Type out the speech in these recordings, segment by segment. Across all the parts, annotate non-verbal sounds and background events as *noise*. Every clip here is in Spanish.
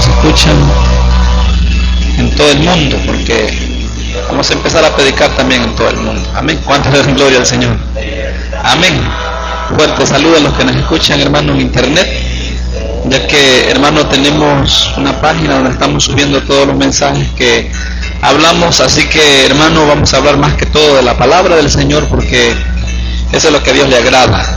Se escuchan en todo el mundo, porque vamos a empezar a predicar también en todo el mundo. Amén. ¿Cuántas veces gloria al Señor? Amén. Fuerte saludo a los que nos escuchan, hermano, en internet, ya que, hermano, tenemos una página donde estamos subiendo todos los mensajes que hablamos, así que, hermano, vamos a hablar más que todo de la palabra del Señor, porque eso es lo que a Dios le agrada.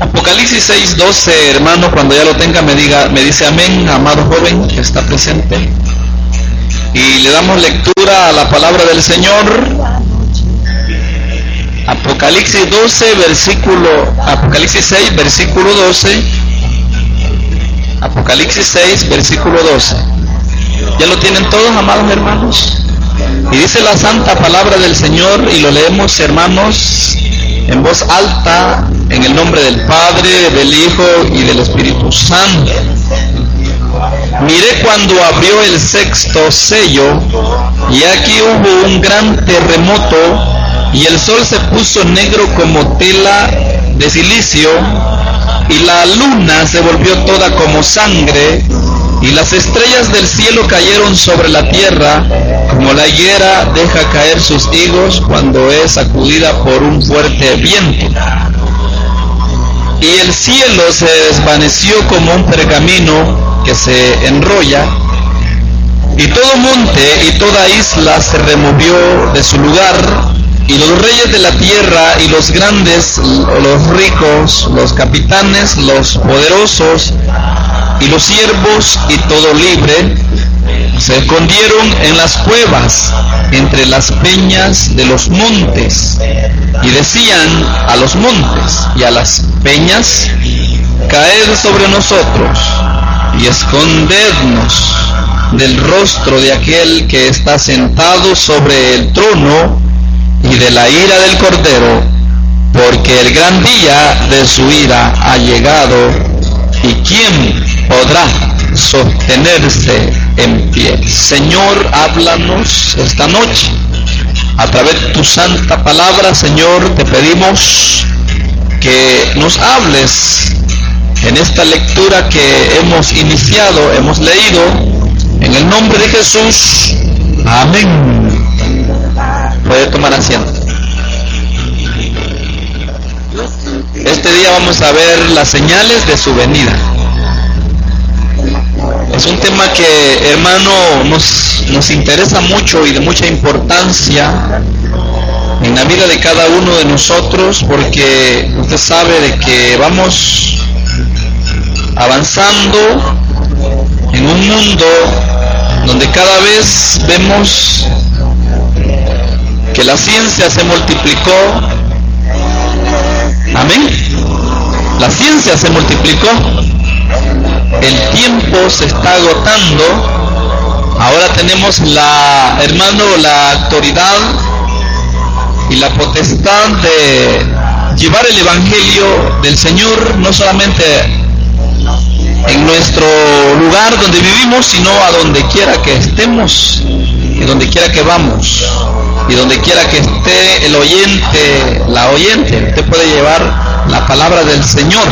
Apocalipsis 6, 12, hermano, cuando ya lo tenga me diga, me dice amén, amado joven que está presente. Y le damos lectura a la palabra del Señor. Apocalipsis 12, versículo, Apocalipsis 6, versículo 12. Apocalipsis 6, versículo 12. ¿Ya lo tienen todos, amados hermanos? Y dice la santa palabra del Señor y lo leemos, hermanos, en voz alta, en el nombre del Padre, del Hijo y del Espíritu Santo. Miré cuando abrió el sexto sello y aquí hubo un gran terremoto y el sol se puso negro como tela de silicio y la luna se volvió toda como sangre y las estrellas del cielo cayeron sobre la tierra como la higuera deja caer sus higos cuando es sacudida por un fuerte viento. Y el cielo se desvaneció como un pergamino que se enrolla, y todo monte y toda isla se removió de su lugar, y los reyes de la tierra y los grandes, los ricos, los capitanes, los poderosos, y los siervos y todo libre, se escondieron en las cuevas entre las peñas de los montes. Y decían a los montes y a las peñas, caed sobre nosotros y escondednos del rostro de aquel que está sentado sobre el trono y de la ira del cordero, porque el gran día de su ira ha llegado y quién podrá sostenerse en pie. Señor, háblanos esta noche. A través de tu santa palabra, Señor, te pedimos que nos hables en esta lectura que hemos iniciado, hemos leído, en el nombre de Jesús. Amén. Puede tomar asiento. Este día vamos a ver las señales de su venida. Es un tema que, hermano, nos, nos interesa mucho y de mucha importancia en la vida de cada uno de nosotros porque usted sabe de que vamos avanzando en un mundo donde cada vez vemos que la ciencia se multiplicó. Amén. La ciencia se multiplicó el tiempo se está agotando. Ahora tenemos la, hermano, la autoridad y la potestad de llevar el Evangelio del Señor no solamente en nuestro lugar donde vivimos, sino a donde quiera que estemos y donde quiera que vamos y donde quiera que esté el oyente, la oyente, usted puede llevar la palabra del Señor.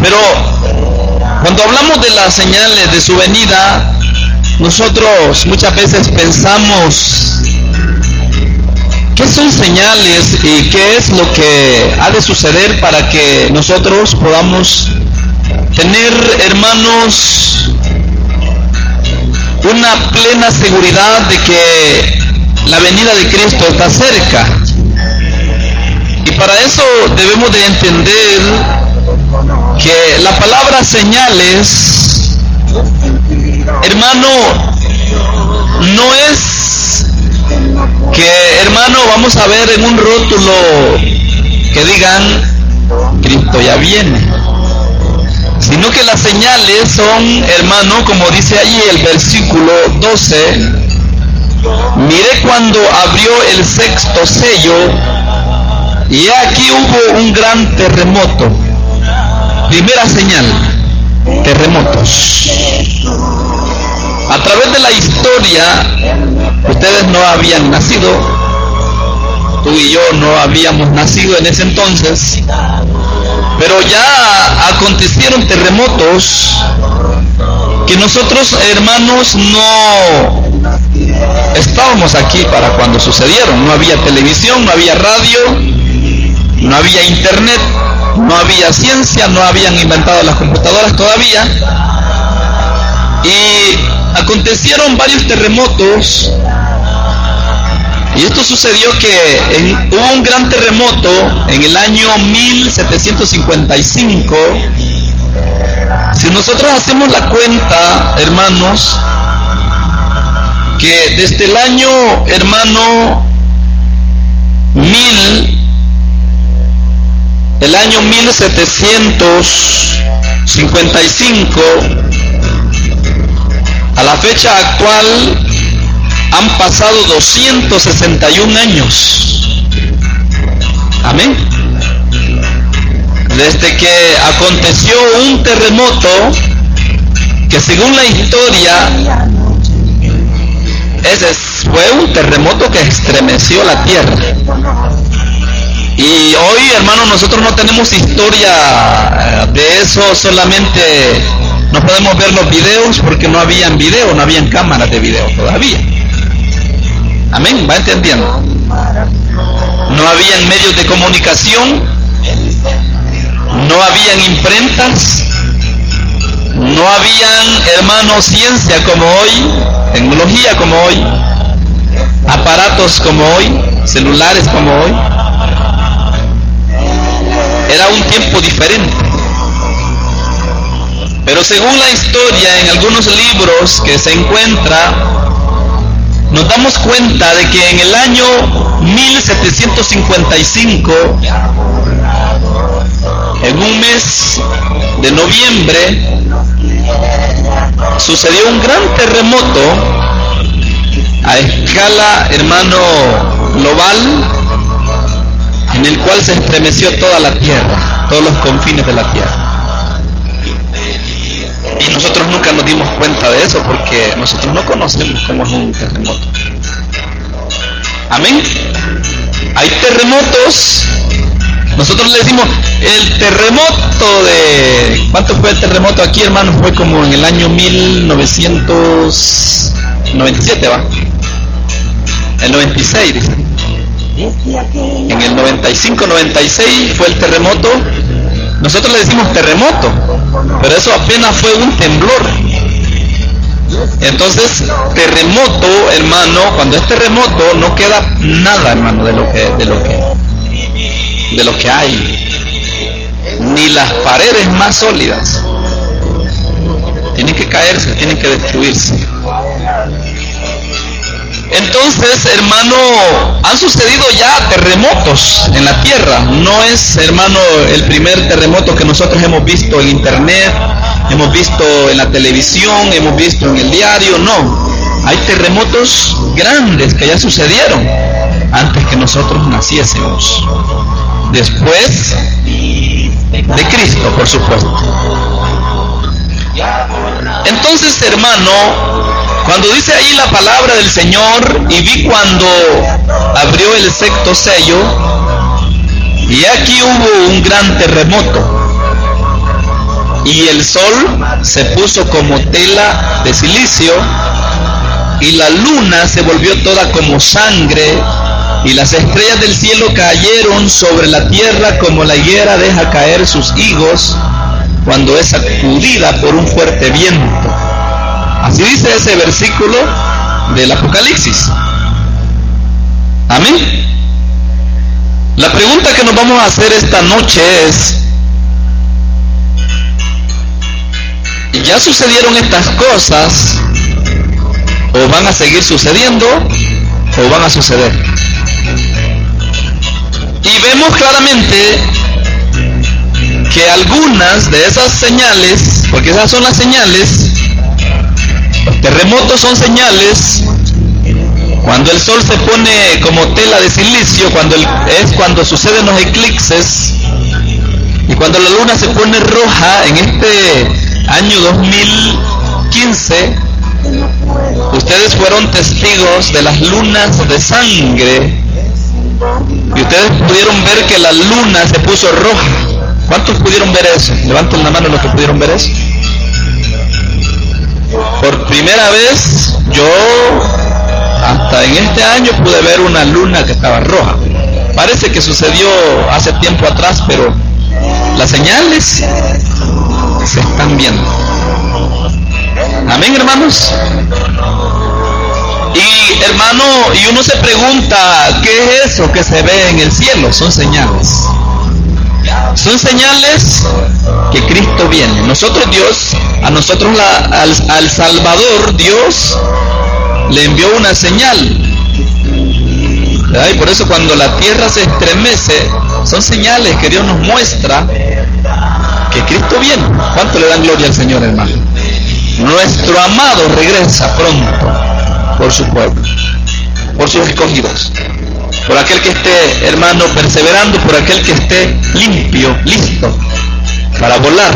Pero cuando hablamos de las señales de su venida, nosotros muchas veces pensamos qué son señales y qué es lo que ha de suceder para que nosotros podamos tener, hermanos, una plena seguridad de que la venida de Cristo está cerca. Y para eso debemos de entender que la palabra señales, hermano, no es que, hermano, vamos a ver en un rótulo que digan, Cristo ya viene, sino que las señales son, hermano, como dice allí el versículo 12, mire cuando abrió el sexto sello, y aquí hubo un gran terremoto Primera señal, terremotos. A través de la historia, ustedes no habían nacido, tú y yo no habíamos nacido en ese entonces, Pero ya acontecieron terremotos que nosotros hermanos no estábamos aquí para cuando sucedieron. No había televisión, no había radio, no había internet, no había ciencia, no habían inventado las computadoras todavía. Y acontecieron varios terremotos. Y esto sucedió que hubo un gran terremoto en el año 1755. Si nosotros hacemos la cuenta, hermanos, que desde el año, hermano, mil, el año 1755, a la fecha actual han pasado 261 años. Amén. Desde que aconteció un terremoto que según la historia ese fue un terremoto que estremeció la tierra. Y hoy, hermanos, nosotros no tenemos historia eh, de eso, solamente no podemos ver los videos porque no habían video, no habían cámaras de video todavía. Amén, va entendiendo. No habían medios de comunicación, no habían imprentas, no habían, hermanos, ciencia como hoy, tecnología como hoy, aparatos como hoy, celulares como hoy. Era un tiempo diferente. Pero según la historia, en algunos libros que se encuentra, nos damos cuenta de que en el año 1755, en un mes de noviembre, sucedió un gran terremoto a escala, hermano, global, el cual se estremeció toda la tierra, todos los confines de la tierra. Y nosotros nunca nos dimos cuenta de eso porque nosotros no conocemos cómo es un terremoto. Amén. Hay terremotos nosotros le decimos, el terremoto de... ¿Cuánto fue el terremoto aquí, hermano? Fue como en el año 1997, ¿va? El 96, dice. En el 95-96 fue el terremoto. Nosotros le decimos terremoto, pero eso apenas fue un temblor. Entonces, terremoto, hermano, cuando es terremoto no queda nada, hermano, de lo que, de lo que, de lo que hay, ni las paredes más sólidas. Tienen que caerse, tienen que destruirse. Entonces, hermano, han sucedido ya terremotos en la tierra. No es, hermano, el primer terremoto que nosotros hemos visto en internet, hemos visto en la televisión, hemos visto en el diario. No, hay terremotos grandes que ya sucedieron antes que nosotros naciésemos después de Cristo, por supuesto. Entonces, hermano, cuando dice ahí la palabra del Señor y vi cuando abrió el sexto sello, y aquí hubo un gran terremoto, y el sol se puso como tela de silicio, y la luna se volvió toda como sangre, y las estrellas del cielo cayeron sobre la tierra como la higuera deja caer sus higos cuando es sacudida por un fuerte viento. Así dice ese versículo del Apocalipsis. Amén. La pregunta que nos vamos a hacer esta noche es, ¿ya sucedieron estas cosas? ¿O van a seguir sucediendo? ¿O van a suceder? Y vemos claramente que algunas de esas señales, porque esas son las señales, terremotos son señales, cuando el sol se pone como tela de silicio, cuando es cuando suceden los eclipses, y cuando la luna se pone roja en este año 2015, ustedes fueron testigos de las lunas de sangre y ustedes pudieron ver que la luna se puso roja. ¿Cuántos pudieron ver eso? Levanten la mano los que pudieron ver eso. Por primera vez yo hasta en este año pude ver una luna que estaba roja. Parece que sucedió hace tiempo atrás, pero las señales se están viendo. Amén, hermanos. Y hermano, y uno se pregunta, ¿qué es eso que se ve en el cielo? Son señales. Son señales que Cristo viene. Nosotros Dios, a nosotros al, Salvador Dios le envió una señal. Y por eso cuando la tierra se estremece, son señales que Dios nos muestra que Cristo viene. ¿Cuánto le dan gloria al Señor, hermano? Nuestro amado regresa pronto por su pueblo, por sus escogidos por aquel que esté, hermano, perseverando, por aquel que esté limpio, listo para volar.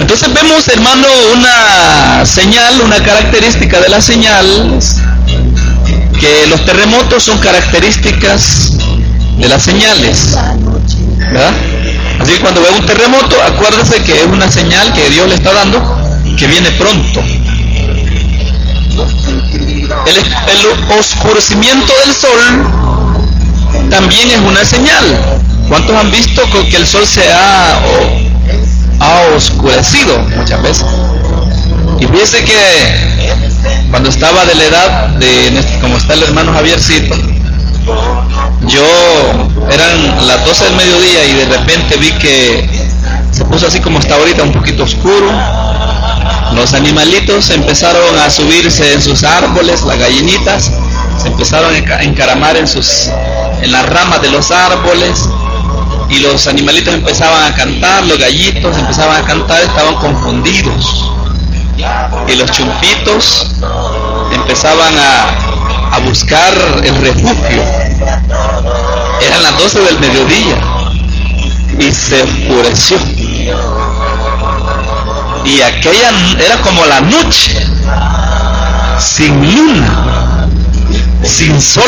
Entonces vemos, hermano, una señal, una característica de la señal, que los terremotos son características de las señales. ¿verdad? Así que cuando ve un terremoto, acuérdese que es una señal que Dios le está dando que viene pronto. El, oscurecimiento del sol también es una señal. ¿Cuántos han visto que el sol se ha, oscurecido muchas veces? Y fíjese que cuando estaba de la edad de, como está el hermano Javiercito, yo eran las 12 del mediodía y de repente vi que se puso así como está ahorita, un poquito oscuro, los animalitos empezaron a subirse en sus árboles, las gallinitas se empezaron a encaramar en, sus, en las ramas de los árboles y los animalitos empezaban a cantar, los gallitos empezaban a cantar, estaban confundidos. Y los chumpitos empezaban a, a buscar el refugio. Eran las 12 del mediodía y se oscureció y aquella era como la noche, sin luna, sin sol.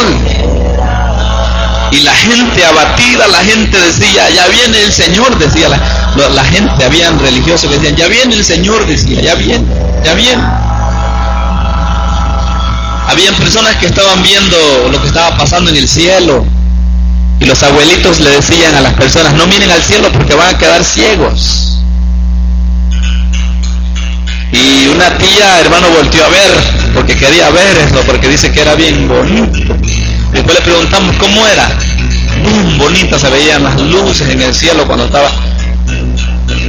Y la gente abatida, la gente decía, ya viene el Señor, decía la, la gente, habían religiosos que decían, ya viene el Señor, decía, ya viene, ya viene. Habían personas que estaban viendo lo que estaba pasando en el cielo. Y los abuelitos le decían a las personas, no miren al cielo porque van a quedar ciegos. Y una tía, hermano, volteó a ver, porque quería ver eso, porque dice que era bien bonito. Después le preguntamos cómo era. Bien bonita, se veían las luces en el cielo cuando estaba,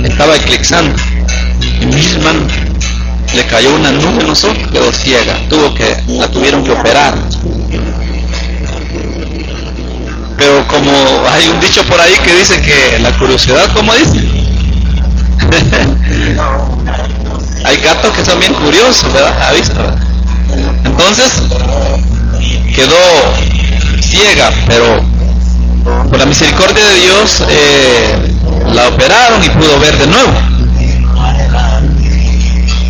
estaba eclipsando. Y mi hermano, le cayó una nube en los ojos, quedó ciega, tuvo que, la tuvieron que operar. Pero como hay un dicho por ahí que dice que la curiosidad, ¿cómo dice? *laughs* Hay gatos que son bien curiosos, ¿verdad? ¿Ha visto? Entonces, quedó ciega, pero por la misericordia de Dios eh, la operaron y pudo ver de nuevo.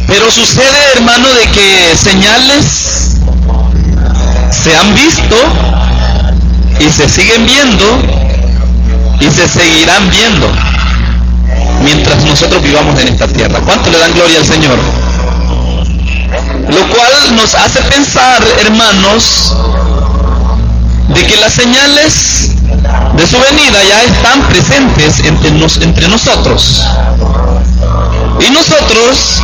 Pero sucede, hermano, de que señales se han visto y se siguen viendo y se seguirán viendo mientras nosotros vivamos en esta tierra. ¿Cuánto le dan gloria al Señor? Lo cual nos hace pensar, hermanos, de que las señales de su venida ya están presentes entre, entre nosotros. Y nosotros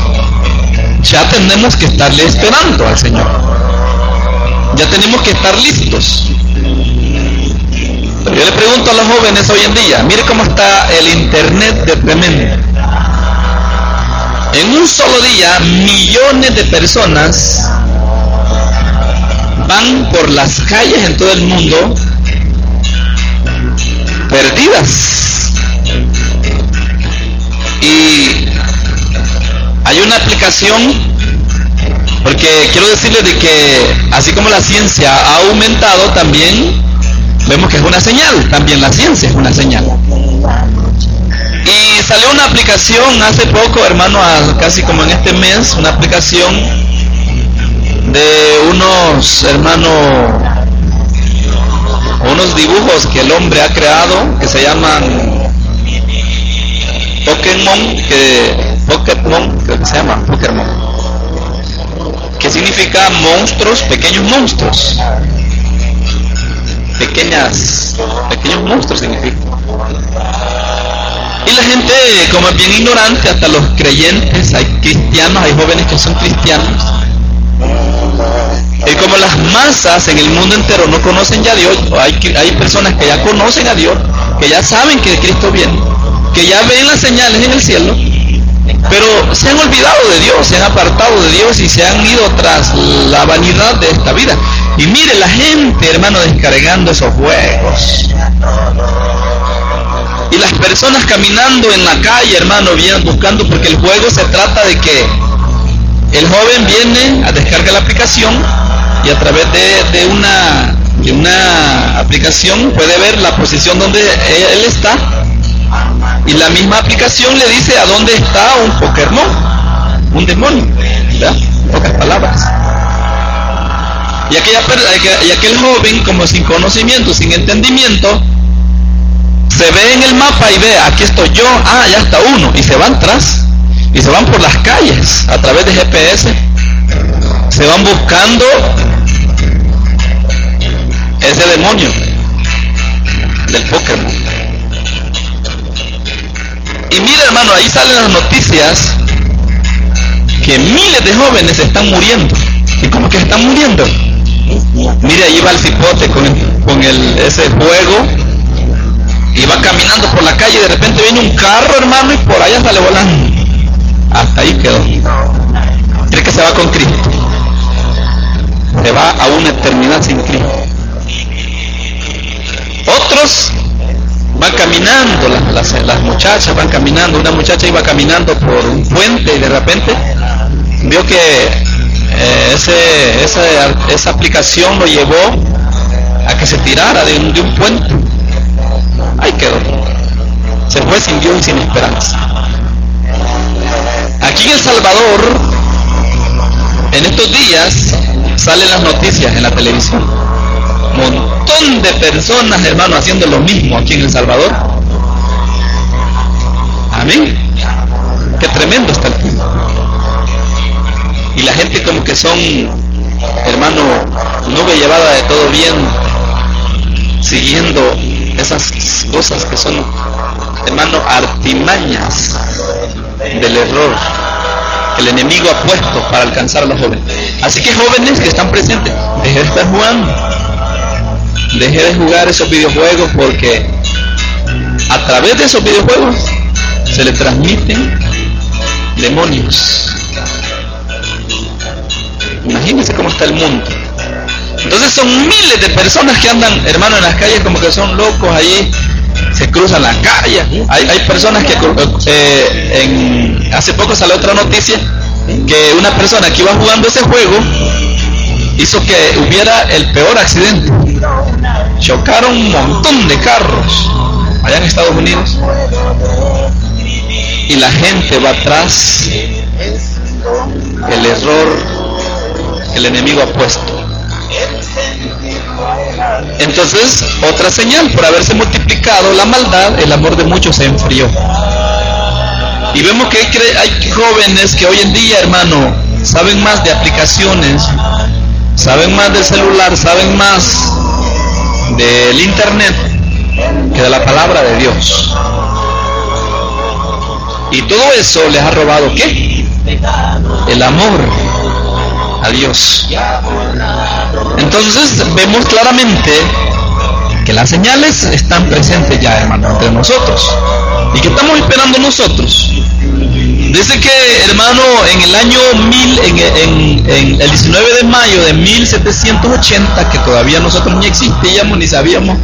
ya tenemos que estarle esperando al Señor. Ya tenemos que estar listos. Yo le pregunto a los jóvenes hoy en día, mire cómo está el internet de tremendo. En un solo día, millones de personas van por las calles en todo el mundo perdidas. Y hay una aplicación, porque quiero decirles de que así como la ciencia ha aumentado también, Vemos que es una señal, también la ciencia es una señal. Y salió una aplicación hace poco, hermano, casi como en este mes, una aplicación de unos, hermanos, unos dibujos que el hombre ha creado que se llaman Pokémon, que Pokémon, que se llama Pokémon, que significa monstruos, pequeños monstruos, pequeñas, pequeños monstruos significa. Y la gente, como es bien ignorante, hasta los creyentes, hay cristianos, hay jóvenes que son cristianos, y como las masas en el mundo entero no conocen ya a Dios, hay, personas que ya conocen a Dios, que ya saben que Cristo viene, que ya ven las señales en el cielo, pero se han olvidado de Dios, se han apartado de Dios y se han ido tras la vanidad de esta vida. Y mire la gente, hermano, descargando esos juegos. Y las personas caminando en la calle, hermano, vienen buscando, porque el juego se trata de que el joven viene a descargar la aplicación y a través de, una, aplicación puede ver la posición donde él está y la misma aplicación le dice a dónde está un Pokémon, un demonio, ¿verdad? pocas palabras. Y, aquel joven, como sin conocimiento, sin entendimiento, se ve en el mapa y ve, aquí estoy yo, ah, ya está uno, y se van tras, y se van por las calles a través de GPS, se van buscando ese demonio del Pokémon. Y mira hermano, ahí salen las noticias que miles de jóvenes están muriendo. ¿Y cómo que están muriendo? Mire, ahí va el cipote con, con ese juego y va caminando por la calle y de repente viene un carro, hermano, y por allá sale volando. Hasta ahí quedó. Cree que se va con Cristo. Se va a una eternidad sin Cristo. Otros van caminando, las, muchachas van caminando, una muchacha iba caminando por un puente y de repente vio que eh, esa, esa, aplicación lo llevó a que se tirara de un, de un puente. Ahí quedó. Se fue sin Dios y sin esperanza. Aquí en El Salvador, en estos días, salen las noticias en la televisión montón de personas, hermano, haciendo lo mismo aquí en El Salvador. Amén. Qué tremendo está el tiempo. Y la gente como que son, hermano, nube llevada de todo bien, siguiendo esas cosas que son, hermano, artimañas del error el enemigo ha puesto para alcanzar a los jóvenes. Así que jóvenes que están presentes, dejen de estar jugando deje de jugar esos videojuegos porque a través de esos videojuegos se le transmiten demonios. Imagínense cómo está el mundo. Entonces son miles de personas que andan, hermano, en las calles como que son locos allí, cruzan la calle. Hay, hay personas que eh, en, hace poco salió otra noticia que una persona que iba jugando ese juego hizo que hubiera el peor accidente chocaron un montón de carros allá en Estados Unidos y la gente va atrás el error el enemigo ha puesto. Entonces, otra señal, por haberse multiplicado la maldad, el amor de muchos se enfrió. Y vemos que hay jóvenes que hoy en día, hermano, saben más de aplicaciones, saben más del celular, saben más del internet que de la palabra de Dios. Y todo eso les ha robado qué? El amor a Dios. Entonces vemos claramente que las señales están presentes ya, hermano, entre nosotros. ¿Y que estamos esperando nosotros? Dice que, hermano, en el año 1000, en, el 19 de mayo de 1780, que todavía nosotros ni existíamos ni sabíamos,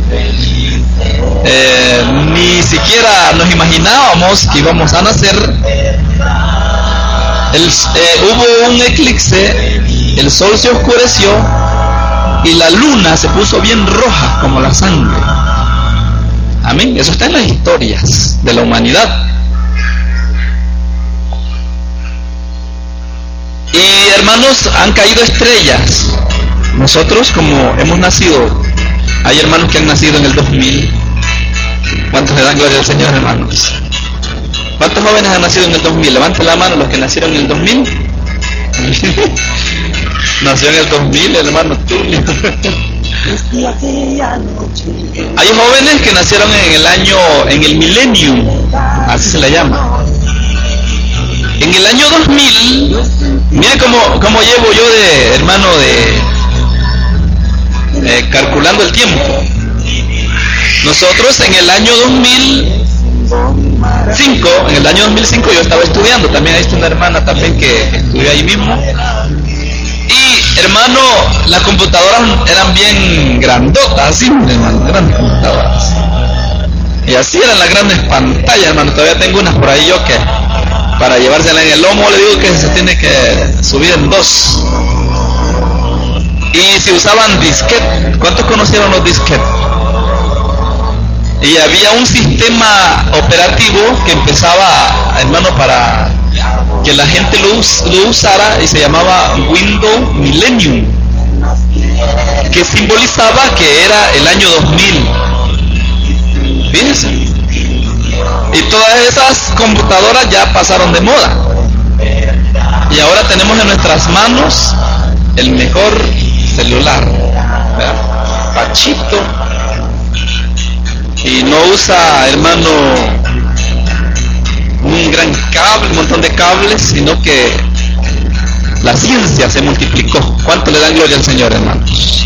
eh, ni siquiera nos imaginábamos que íbamos a nacer, eh, hubo un eclipse, el sol se oscureció y la luna se puso bien roja como la sangre. Amén. Eso está en las historias de la humanidad. Y hermanos, han caído estrellas. Nosotros como hemos nacido, hay hermanos que han nacido en el 2000. ¿Cuántos le dan gloria al Señor, hermanos? ¿Cuántos jóvenes han nacido en el 2000? Levante la mano los que nacieron en el 2000. *laughs* Nació en el 2000, hermano. Hay jóvenes que nacieron en el año, en el millennium, así se le llama. En el año 2000, mire cómo, cómo llevo yo de, hermano, de calculando el tiempo. Nosotros en el año 2005, en el año 2005 yo estaba estudiando, también hay una hermana también que estudió ahí mismo. Hermano, las computadoras eran bien grandotas, así, hermano, grandes computadoras. Y así eran las grandes pantallas, hermano. Todavía tengo unas por ahí yo que para llevársela en el lomo le digo que se tiene que subir en dos. Y si usaban disquete, ¿cuántos conocieron los disquetes? Y había un sistema operativo que empezaba, hermano, para que la gente lo, usara y se llamaba Windows Millennium, que simbolizaba que era el año 2000. Fíjense. Y todas esas computadoras ya pasaron de moda. Y ahora tenemos en nuestras manos el mejor celular. Pachito. Y no usa, hermano, un gran cable, un montón de cables, sino que la ciencia se multiplicó. ¿Cuánto le dan gloria al Señor, hermanos?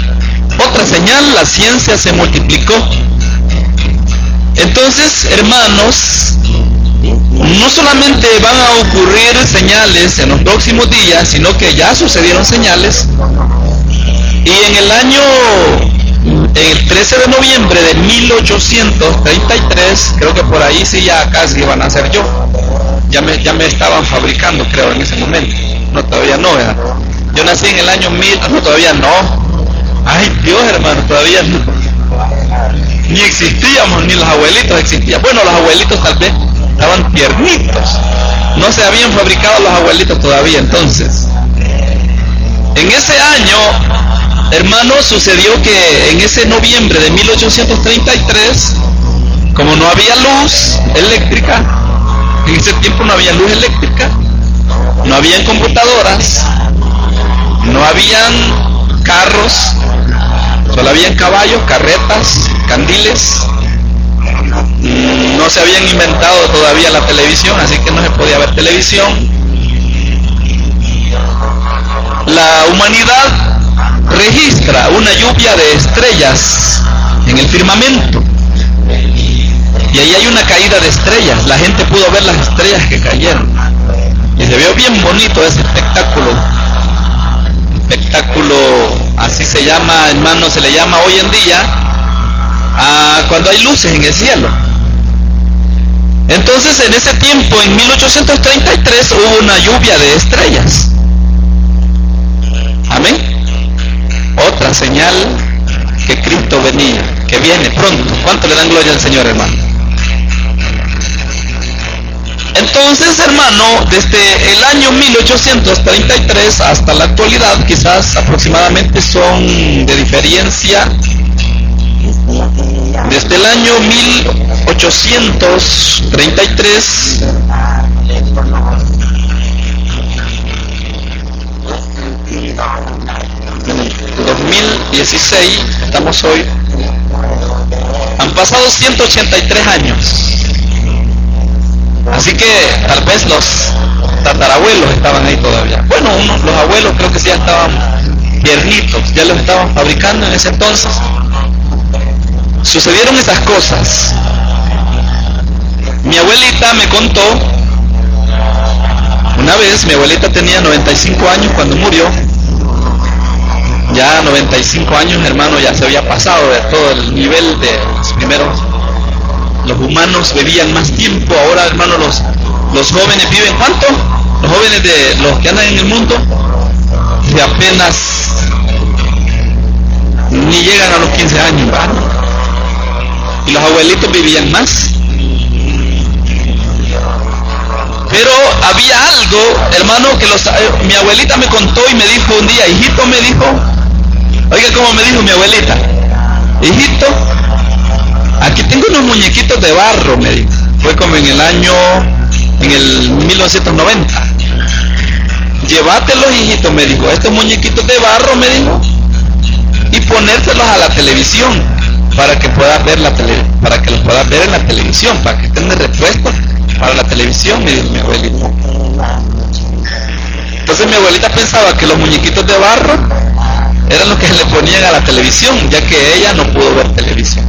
Otra señal, la ciencia se multiplicó. Entonces, hermanos, no solamente van a ocurrir señales en los próximos días, sino que ya sucedieron señales. Y en el año, el 13 de noviembre de 1833, creo que por ahí sí ya casi van a ser yo. Ya me, ya me estaban fabricando, creo, en ese momento. No, todavía no, ¿verdad? Yo nací en el año 1000, no, todavía no. Ay, Dios, hermano, todavía no ni existíamos, ni los abuelitos existían. Bueno, los abuelitos tal vez estaban tiernitos. No se habían fabricado los abuelitos todavía entonces. En ese año, hermano, sucedió que en ese noviembre de 1833, como no había luz eléctrica, en ese tiempo no había luz eléctrica, no habían computadoras, no habían carros, Solo habían caballos, carretas, candiles. No se habían inventado todavía la televisión, así que no se podía ver televisión. La humanidad registra una lluvia de estrellas en el firmamento. Y ahí hay una caída de estrellas. La gente pudo ver las estrellas que cayeron. Y se vio bien bonito ese espectáculo. Espectáculo así se llama, hermano, se le llama hoy en día cuando hay luces en el cielo. Entonces, en ese tiempo, en 1833, hubo una lluvia de estrellas. Amén. Señal que Cristo venía, que viene pronto. ¿Cuánto le dan gloria al Señor, hermano? Entonces, hermano, desde el año 1833 hasta la actualidad, quizás aproximadamente son de diferencia desde el año 1833 2016, estamos hoy, han pasado 183 años. Así que tal vez los tatarabuelos estaban ahí todavía. Bueno, los abuelos creo que ya estaban viernitos, ya los estaban fabricando en ese entonces. Sucedieron esas cosas. Mi abuelita me contó, una vez mi abuelita tenía 95 años cuando murió, ya 95 años hermano ya se había pasado de todo el nivel de los primeros los humanos vivían más tiempo, ahora hermano los, los jóvenes viven cuánto? Los jóvenes de los que andan en el mundo de apenas ni llegan a los 15 años, Y los abuelitos vivían más. Pero había algo, hermano, que los, eh, mi abuelita me contó y me dijo un día, hijito me dijo, oiga cómo me dijo mi abuelita, hijito, Aquí tengo unos muñequitos de barro, me dijo. Fue como en el año en el 1990. Llévatelos, hijito, me dijo, estos muñequitos de barro, me dijo, y ponérselos a la televisión para que puedas ver la tele, para que los puedas ver en la televisión, para que estén de repuesto para la televisión, me dijo mi abuelita. Entonces mi abuelita pensaba que los muñequitos de barro eran los que le ponían a la televisión, ya que ella no pudo ver televisión.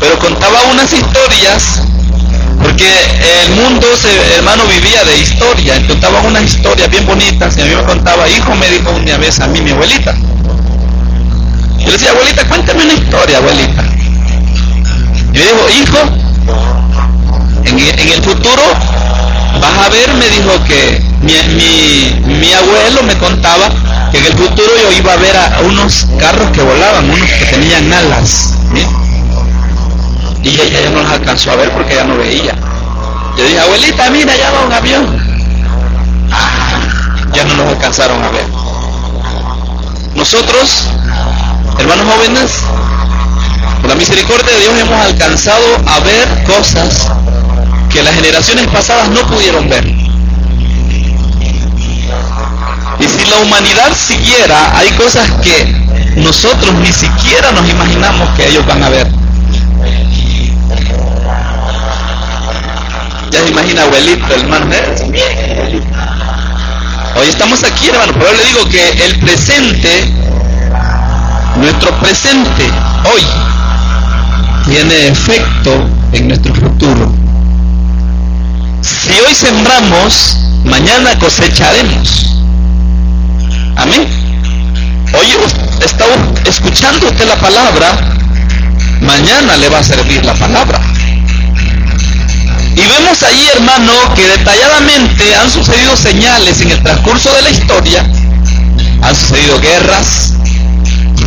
Pero contaba unas historias, porque el mundo, se, hermano, vivía de historia, contaba unas historias bien bonitas, y a mí me contaba, hijo, me dijo una vez a mí mi abuelita. Yo le decía, abuelita, cuéntame una historia, abuelita. Y me dijo, hijo, en, en el futuro vas a ver, me dijo que mi, abuelo me contaba que en el futuro yo iba a ver a unos carros que volaban, unos que tenían alas. Y ella ya no los alcanzó a ver porque ya no veía. Yo dije, abuelita, mira, ya va un avión. Ah, ya no nos alcanzaron a ver. Nosotros, hermanos jóvenes, por la misericordia de Dios hemos alcanzado a ver cosas que las generaciones pasadas no pudieron ver. Y si la humanidad siguiera, hay cosas que nosotros ni siquiera nos imaginamos que ellos van a ver. Ya se imagina abuelito, hermano. Hoy estamos aquí, hermano, pero le digo que el presente, nuestro presente, hoy, tiene efecto en nuestro futuro. Si hoy sembramos, mañana cosecharemos. Amén. Hoy está escuchando usted la palabra, mañana le va a servir la palabra. Y vemos ahí, hermano, que detalladamente han sucedido señales en el transcurso de la historia. Han sucedido guerras,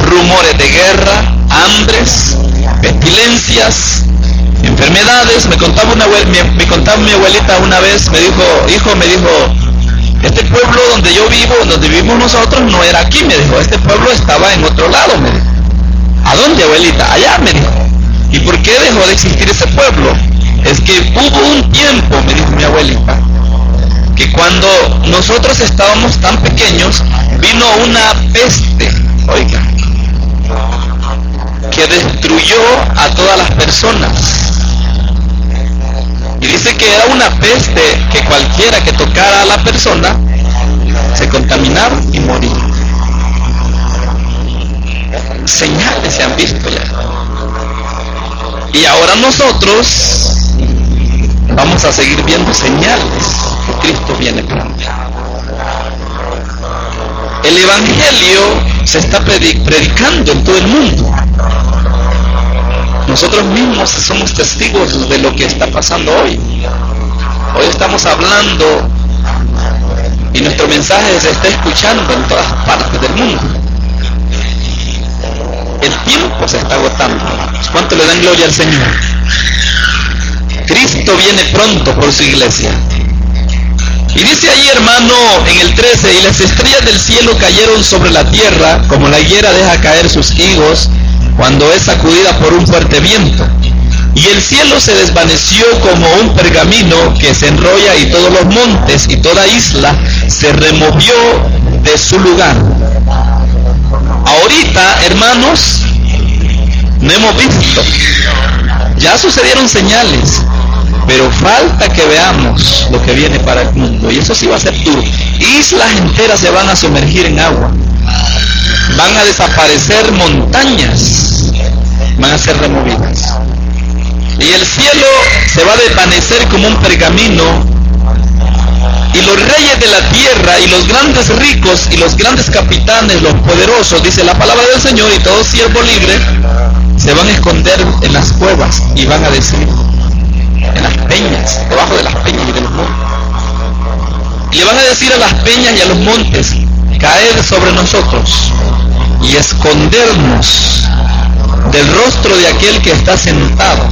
rumores de guerra, hambres, pestilencias, enfermedades. Me contaba, una, me, contaba mi abuelita una vez, me dijo, hijo, me dijo, este pueblo donde yo vivo, donde vivimos nosotros, no era aquí, me dijo, este pueblo estaba en otro lado, me dijo. ¿A dónde, abuelita? Allá, me dijo. ¿Y por qué dejó de existir ese pueblo? Es que hubo un tiempo, me dijo mi abuelita, que cuando nosotros estábamos tan pequeños, vino una peste, oiga, que destruyó a todas las personas y dice que era una peste que cualquiera que tocara a la persona se contaminaba y moría. Señales se han visto ya. Y ahora nosotros vamos a seguir viendo señales que Cristo viene pronto. El Evangelio se está predicando en todo el mundo. Nosotros mismos somos testigos de lo que está pasando hoy. Hoy estamos hablando y nuestro mensaje se está escuchando en todas partes del mundo. El tiempo se está agotando. ¿Cuánto le dan gloria al Señor? Cristo viene pronto por su iglesia. Y dice ahí, hermano, en el 13, y las estrellas del cielo cayeron sobre la tierra, como la higuera deja caer sus higos, cuando es sacudida por un fuerte viento. Y el cielo se desvaneció como un pergamino que se enrolla y todos los montes y toda isla se removió de su lugar. Ahorita, hermanos, no hemos visto. Ya sucedieron señales, pero falta que veamos lo que viene para el mundo. Y eso sí va a ser duro. Islas enteras se van a sumergir en agua van a desaparecer montañas, van a ser removidas. Y el cielo se va a desvanecer como un pergamino y los reyes de la tierra y los grandes ricos y los grandes capitanes, los poderosos, dice la palabra del Señor, y todo siervo libre, se van a esconder en las cuevas y van a decir, en las peñas, debajo de las peñas y de los montes. Y le van a decir a las peñas y a los montes, caed sobre nosotros y escondernos del rostro de aquel que está sentado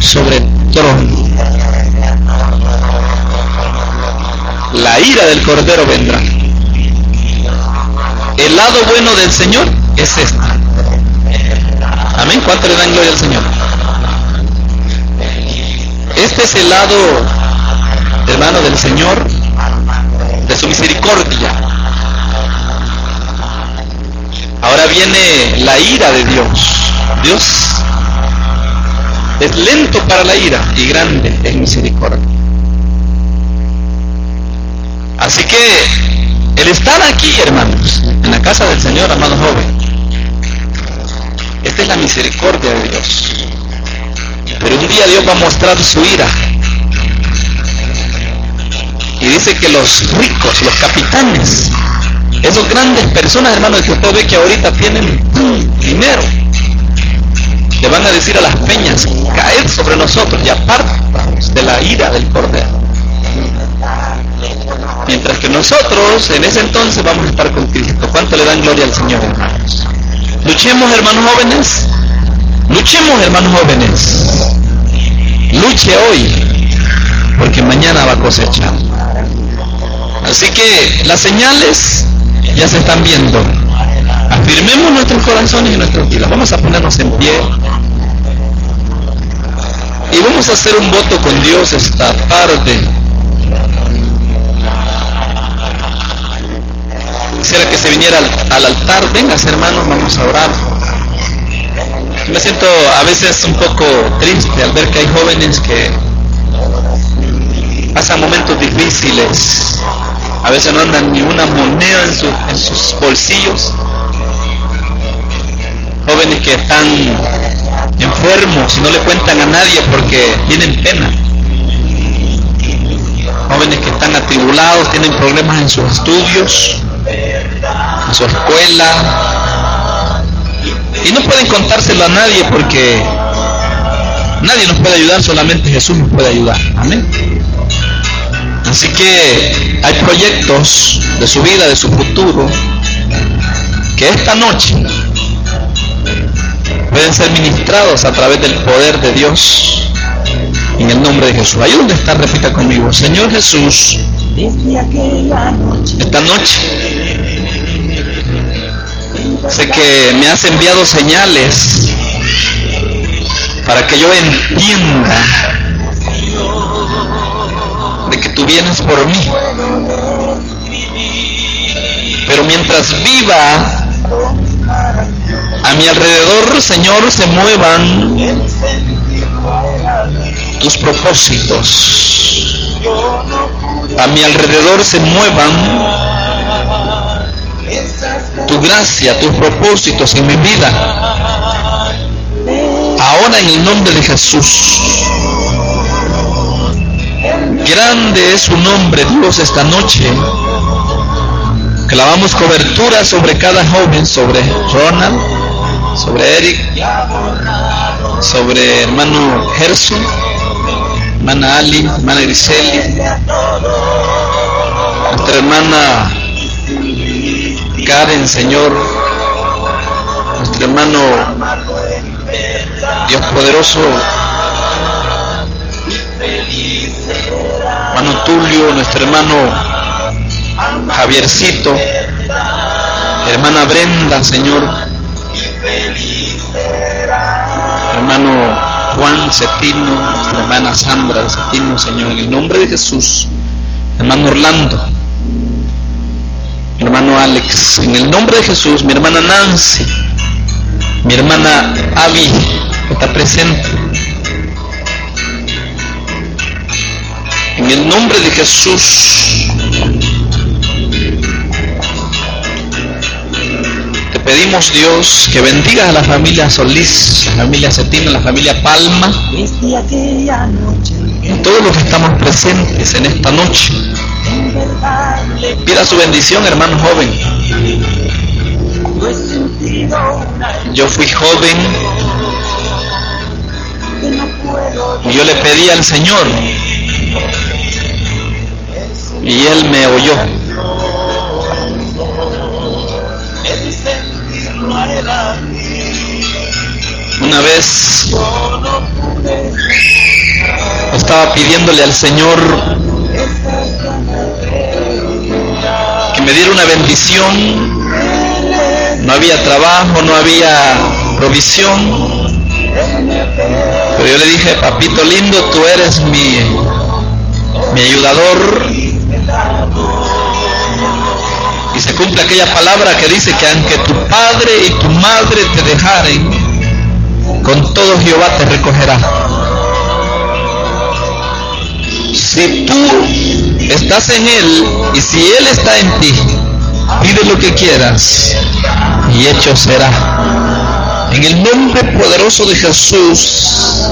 sobre el trono. La ira del Cordero vendrá. El lado bueno del Señor es este. Amén. ¿Cuánto le dan gloria al Señor? Este es el lado, hermano, del Señor, de su misericordia. Ahora viene la ira de Dios. Dios es lento para la ira y grande en misericordia. Así que el estar aquí, hermanos, en la casa del Señor, amado joven, esta es la misericordia de Dios. Pero un día Dios va a mostrar su ira. Y dice que los ricos, los capitanes, esos grandes personas, hermanos, que usted ve que ahorita tienen dinero, le van a decir a las peñas, caed sobre nosotros y apartaos de la ira del Cordero. Mientras que nosotros en ese entonces vamos a estar con Cristo. ¿Cuánto le dan gloria al Señor, hermanos? Luchemos, hermanos jóvenes. Luchemos, hermanos jóvenes. Luche hoy, porque mañana va a cosechar. Así que las señales ya se están viendo. Afirmemos nuestros corazones y nuestras vidas. Vamos a ponernos en pie. Y vamos a hacer un voto con Dios esta tarde. Quisiera que se viniera al, altar. Vengas hermanos, vamos a orar. Me siento a veces un poco triste al ver que hay jóvenes que pasan momentos difíciles. A veces no andan ni una moneda en, en sus bolsillos. Jóvenes que están enfermos y no le cuentan a nadie porque tienen pena. Jóvenes que están atribulados, tienen problemas en sus estudios, en su escuela. Y no pueden contárselo a nadie porque nadie nos puede ayudar, solamente Jesús nos puede ayudar. Amén. Así que hay proyectos de su vida, de su futuro, que esta noche pueden ser ministrados a través del poder de Dios en el nombre de Jesús. Ahí donde está, repita conmigo, Señor Jesús, esta noche sé que me has enviado señales para que yo entienda de que tú vienes por mí. Pero mientras viva a mi alrededor, Señor, se muevan tus propósitos. A mi alrededor se muevan tu gracia, tus propósitos en mi vida. Ahora en el nombre de Jesús. Grande es su nombre, Dios, esta noche. Clavamos cobertura sobre cada joven, sobre Ronald, sobre Eric, sobre hermano Gerson, hermana Ali, hermana Griseli, nuestra hermana Karen, Señor, nuestro hermano Dios poderoso, hermano Tulio, nuestro hermano Javiercito, hermana Brenda, Señor, hermano Juan Cetino, nuestra hermana Sandra Cetino, Señor, en el nombre de Jesús, hermano Orlando, hermano Alex, en el nombre de Jesús, mi hermana Nancy, mi hermana que está presente. En el nombre de Jesús, te pedimos Dios que bendiga a la familia Solís, la familia Cetina, la familia Palma, y todos los que estamos presentes en esta noche. Pida su bendición, hermano joven. Yo fui joven y yo le pedí al Señor y Él me oyó. Una vez estaba pidiéndole al Señor que me diera una bendición. No había trabajo, no había provisión. Pero yo le dije, papito lindo, tú eres mi, mi ayudador. Y se cumple aquella palabra que dice que aunque tu padre y tu madre te dejaren, con todo Jehová te recogerá. Si tú estás en Él y si Él está en ti, pide lo que quieras y hecho será. En el nombre poderoso de Jesús,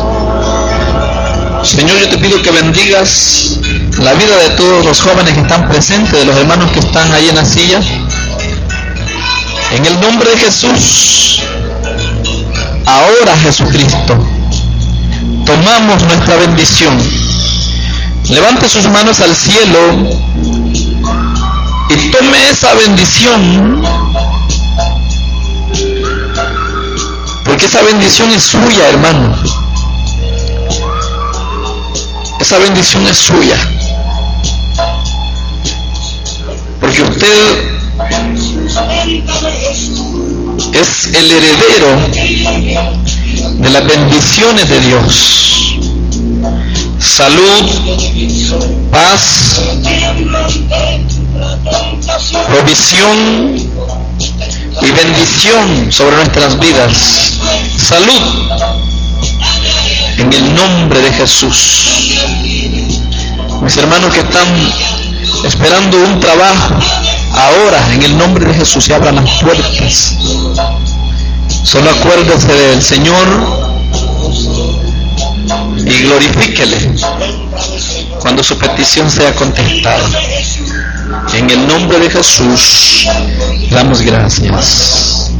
Señor, yo te pido que bendigas la vida de todos los jóvenes que están presentes, de los hermanos que están ahí en la silla. En el nombre de Jesús, ahora Jesucristo, tomamos nuestra bendición. Levante sus manos al cielo y tome esa bendición, porque esa bendición es suya, hermano. Esa bendición es suya. Porque usted es el heredero de las bendiciones de Dios. Salud, paz, provisión y bendición sobre nuestras vidas. Salud en el nombre de Jesús. Mis hermanos que están esperando un trabajo, ahora en el nombre de Jesús se abran las puertas. Solo acuérdese del Señor y glorifíquele cuando su petición sea contestada. En el nombre de Jesús, damos gracias.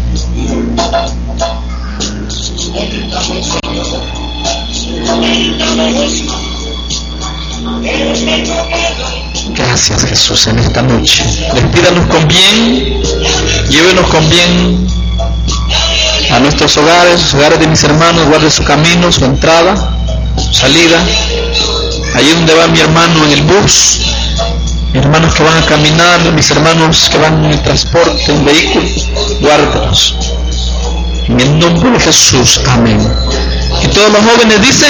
Gracias Jesús en esta noche. Despídanos con bien, llévenos con bien a nuestros hogares, hogares de mis hermanos, guarde su camino, su entrada, su salida. Allí donde va mi hermano en el bus, mis hermanos que van a caminar, mis hermanos que van en el transporte, en vehículo, guárdanos. En el nombre de Jesús, amén. Y todos los jóvenes dicen,